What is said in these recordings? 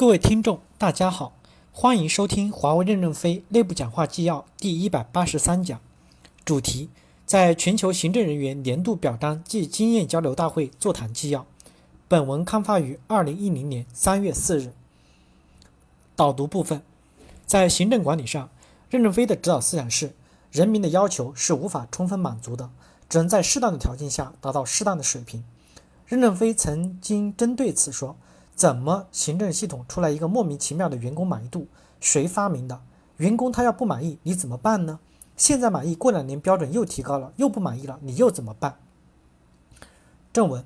各位听众，大家好，欢迎收听华为任正非内部讲话纪要第一百八十三讲，主题在全球行政人员年度表彰暨经验交流大会座谈纪要。本文刊发于二零一零年三月四日。导读部分，在行政管理上，任正非的指导思想是：人民的要求是无法充分满足的，只能在适当的条件下达到适当的水平。任正非曾经针对此说。怎么行政系统出来一个莫名其妙的员工满意度？谁发明的？员工他要不满意，你怎么办呢？现在满意，过两年标准又提高了，又不满意了，你又怎么办？正文，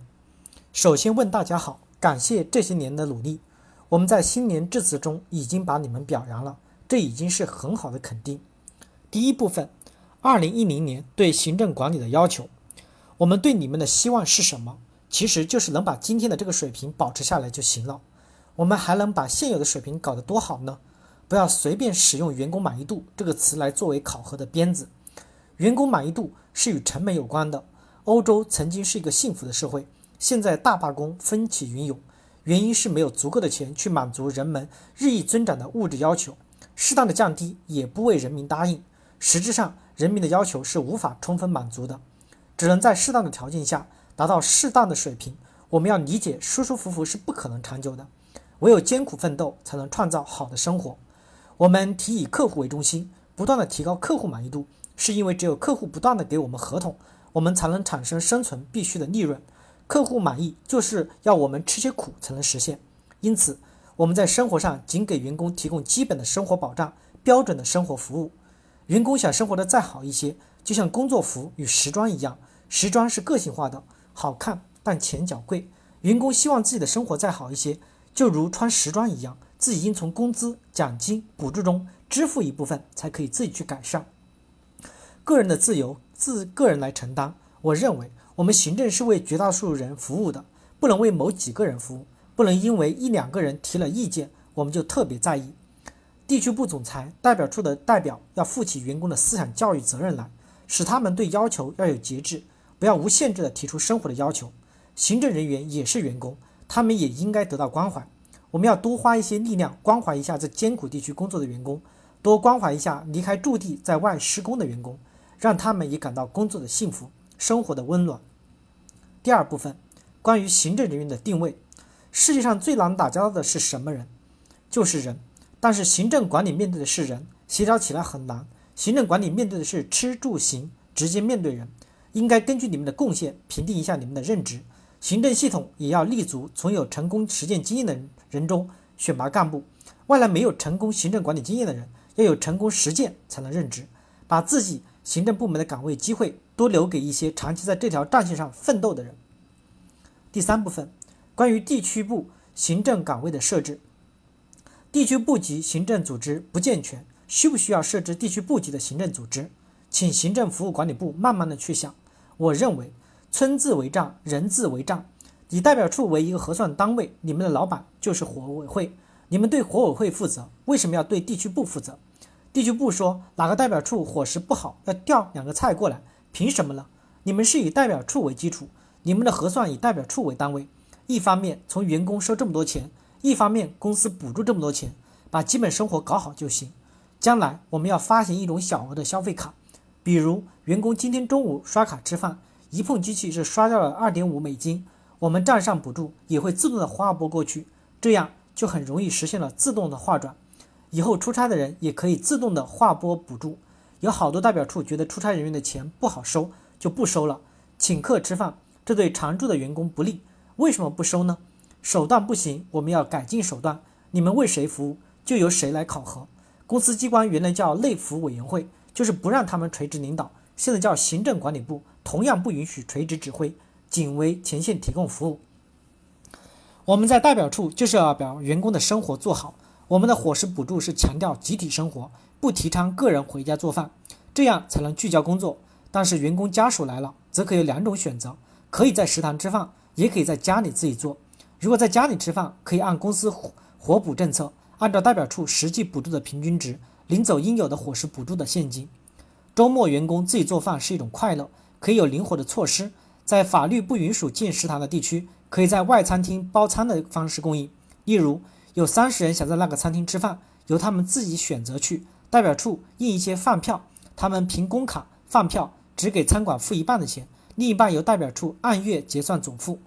首先问大家好，感谢这些年的努力，我们在新年致辞中已经把你们表扬了，这已经是很好的肯定。第一部分，二零一零年对行政管理的要求，我们对你们的希望是什么？其实就是能把今天的这个水平保持下来就行了。我们还能把现有的水平搞得多好呢？不要随便使用“员工满意度”这个词来作为考核的鞭子。员工满意度是与成本有关的。欧洲曾经是一个幸福的社会，现在大罢工风起云涌，原因是没有足够的钱去满足人们日益增长的物质要求，适当的降低也不为人民答应。实质上，人民的要求是无法充分满足的，只能在适当的条件下。达到适当的水平，我们要理解舒舒服服是不可能长久的，唯有艰苦奋斗才能创造好的生活。我们提以客户为中心，不断的提高客户满意度，是因为只有客户不断的给我们合同，我们才能产生生存必须的利润。客户满意就是要我们吃些苦才能实现。因此，我们在生活上仅给员工提供基本的生活保障、标准的生活服务。员工想生活的再好一些，就像工作服与时装一样，时装是个性化的。好看，但钱较贵。员工希望自己的生活再好一些，就如穿时装一样，自己应从工资、奖金、补助中支付一部分，才可以自己去改善。个人的自由自个人来承担。我认为，我们行政是为绝大多数人服务的，不能为某几个人服务，不能因为一两个人提了意见，我们就特别在意。地区部总裁、代表处的代表要负起员工的思想教育责任来，使他们对要求要有节制。不要无限制地提出生活的要求，行政人员也是员工，他们也应该得到关怀。我们要多花一些力量关怀一下在艰苦地区工作的员工，多关怀一下离开驻地在外施工的员工，让他们也感到工作的幸福，生活的温暖。第二部分，关于行政人员的定位，世界上最难打交道的是什么人？就是人。但是行政管理面对的是人，协调起来很难。行政管理面对的是吃住行，直接面对人。应该根据你们的贡献评定一下你们的任职，行政系统也要立足从有成功实践经验的人中选拔干部，外来没有成功行政管理经验的人要有成功实践才能任职，把自己行政部门的岗位机会多留给一些长期在这条战线上奋斗的人。第三部分，关于地区部行政岗位的设置，地区部级行政组织不健全，需不需要设置地区部级的行政组织？请行政服务管理部慢慢的去想。我认为，村字为账，人字为账。以代表处为一个核算单位，你们的老板就是火委会，你们对火委会负责，为什么要对地区部负责？地区部说哪个代表处伙食不好，要调两个菜过来，凭什么呢？你们是以代表处为基础，你们的核算以代表处为单位，一方面从员工收这么多钱，一方面公司补助这么多钱，把基本生活搞好就行。将来我们要发行一种小额的消费卡。比如，员工今天中午刷卡吃饭，一碰机器是刷掉了二点五美金，我们账上补助也会自动的划拨过去，这样就很容易实现了自动的划转。以后出差的人也可以自动的划拨补助。有好多代表处觉得出差人员的钱不好收，就不收了。请客吃饭，这对常驻的员工不利，为什么不收呢？手段不行，我们要改进手段。你们为谁服务，就由谁来考核。公司机关原来叫内服委员会。就是不让他们垂直领导，现在叫行政管理部，同样不允许垂直指挥，仅为前线提供服务。我们在代表处就是要把员工的生活做好。我们的伙食补助是强调集体生活，不提倡个人回家做饭，这样才能聚焦工作。但是员工家属来了，则可以有两种选择：可以在食堂吃饭，也可以在家里自己做。如果在家里吃饭，可以按公司伙补政策，按照代表处实际补助的平均值。领走应有的伙食补助的现金。周末员工自己做饭是一种快乐，可以有灵活的措施。在法律不允许进食堂的地区，可以在外餐厅包餐的方式供应。例如，有三十人想在那个餐厅吃饭，由他们自己选择去。代表处印一些饭票，他们凭工卡饭票只给餐馆付一半的钱，另一半由代表处按月结算总付。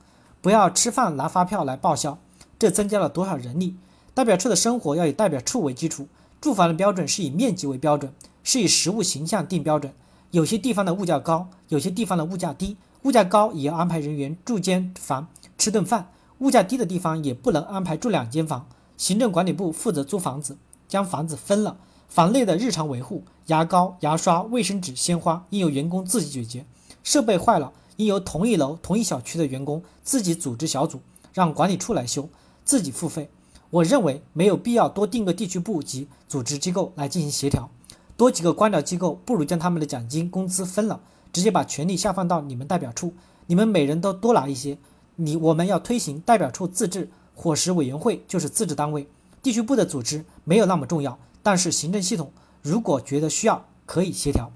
不要吃饭拿发票来报销，这增加了多少人力？代表处的生活要以代表处为基础，住房的标准是以面积为标准，是以实物形象定标准。有些地方的物价高，有些地方的物价低。物价高也要安排人员住间房吃顿饭，物价低的地方也不能安排住两间房。行政管理部负责租房子，将房子分了。房内的日常维护，牙膏、牙刷、卫生纸、鲜花，应由员工自己解决；设备坏了，应由同一楼、同一小区的员工自己组织小组，让管理处来修，自己付费。我认为没有必要多定个地区部级组织机构来进行协调，多几个官僚机构，不如将他们的奖金、工资分了，直接把权力下放到你们代表处，你们每人都多拿一些。你我们要推行代表处自治，伙食委员会就是自治单位，地区部的组织没有那么重要。但是行政系统如果觉得需要，可以协调。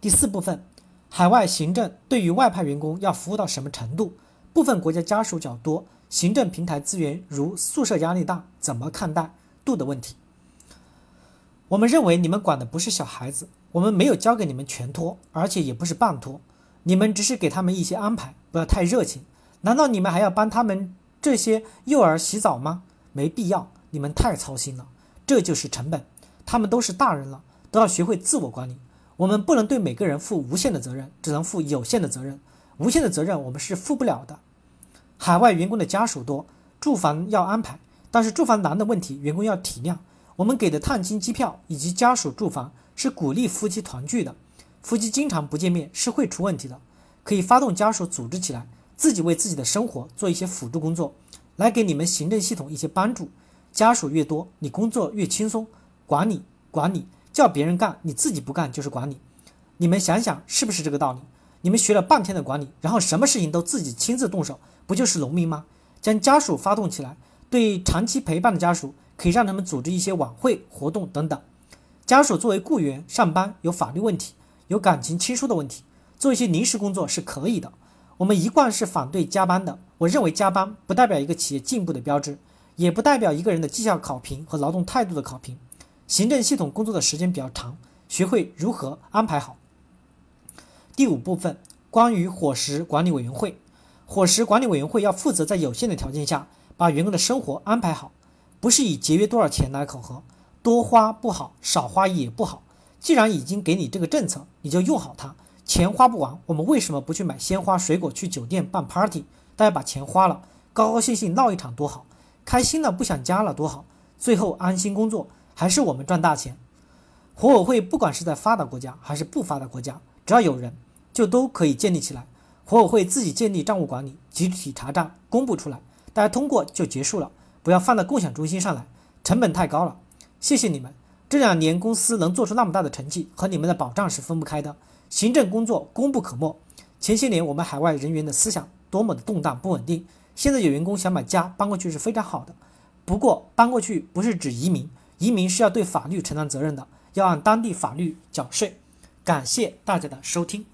第四部分，海外行政对于外派员工要服务到什么程度？部分国家家属较多，行政平台资源如宿舍压力大，怎么看待度的问题？我们认为你们管的不是小孩子，我们没有交给你们全托，而且也不是半托，你们只是给他们一些安排，不要太热情。难道你们还要帮他们这些幼儿洗澡吗？没必要，你们太操心了。这就是成本，他们都是大人了，都要学会自我管理。我们不能对每个人负无限的责任，只能负有限的责任。无限的责任我们是负不了的。海外员工的家属多，住房要安排，但是住房难的问题，员工要体谅。我们给的探亲机票以及家属住房是鼓励夫妻团聚的，夫妻经常不见面是会出问题的。可以发动家属组织起来，自己为自己的生活做一些辅助工作，来给你们行政系统一些帮助。家属越多，你工作越轻松。管理管理，叫别人干，你自己不干就是管理。你们想想是不是这个道理？你们学了半天的管理，然后什么事情都自己亲自动手，不就是农民吗？将家属发动起来，对长期陪伴的家属，可以让他们组织一些晚会活动等等。家属作为雇员上班，有法律问题，有感情亲疏的问题，做一些临时工作是可以的。我们一贯是反对加班的。我认为加班不代表一个企业进步的标志。也不代表一个人的绩效考评和劳动态度的考评。行政系统工作的时间比较长，学会如何安排好。第五部分关于伙食管理委员会，伙食管理委员会要负责在有限的条件下把员工的生活安排好，不是以节约多少钱来考核，多花不好，少花也不好。既然已经给你这个政策，你就用好它。钱花不完，我们为什么不去买鲜花、水果，去酒店办 party？大家把钱花了，高高兴兴闹一场多好。开心了，不想家了多好，最后安心工作，还是我们赚大钱。伙委会不管是在发达国家还是不发达国家，只要有人，就都可以建立起来。伙委会自己建立账务管理，集体查账，公布出来，大家通过就结束了，不要放到共享中心上来，成本太高了。谢谢你们，这两年公司能做出那么大的成绩，和你们的保障是分不开的。行政工作功不可没。前些年我们海外人员的思想多么的动荡不稳定。现在有员工想把家搬过去是非常好的，不过搬过去不是指移民，移民是要对法律承担责任的，要按当地法律缴税。感谢大家的收听。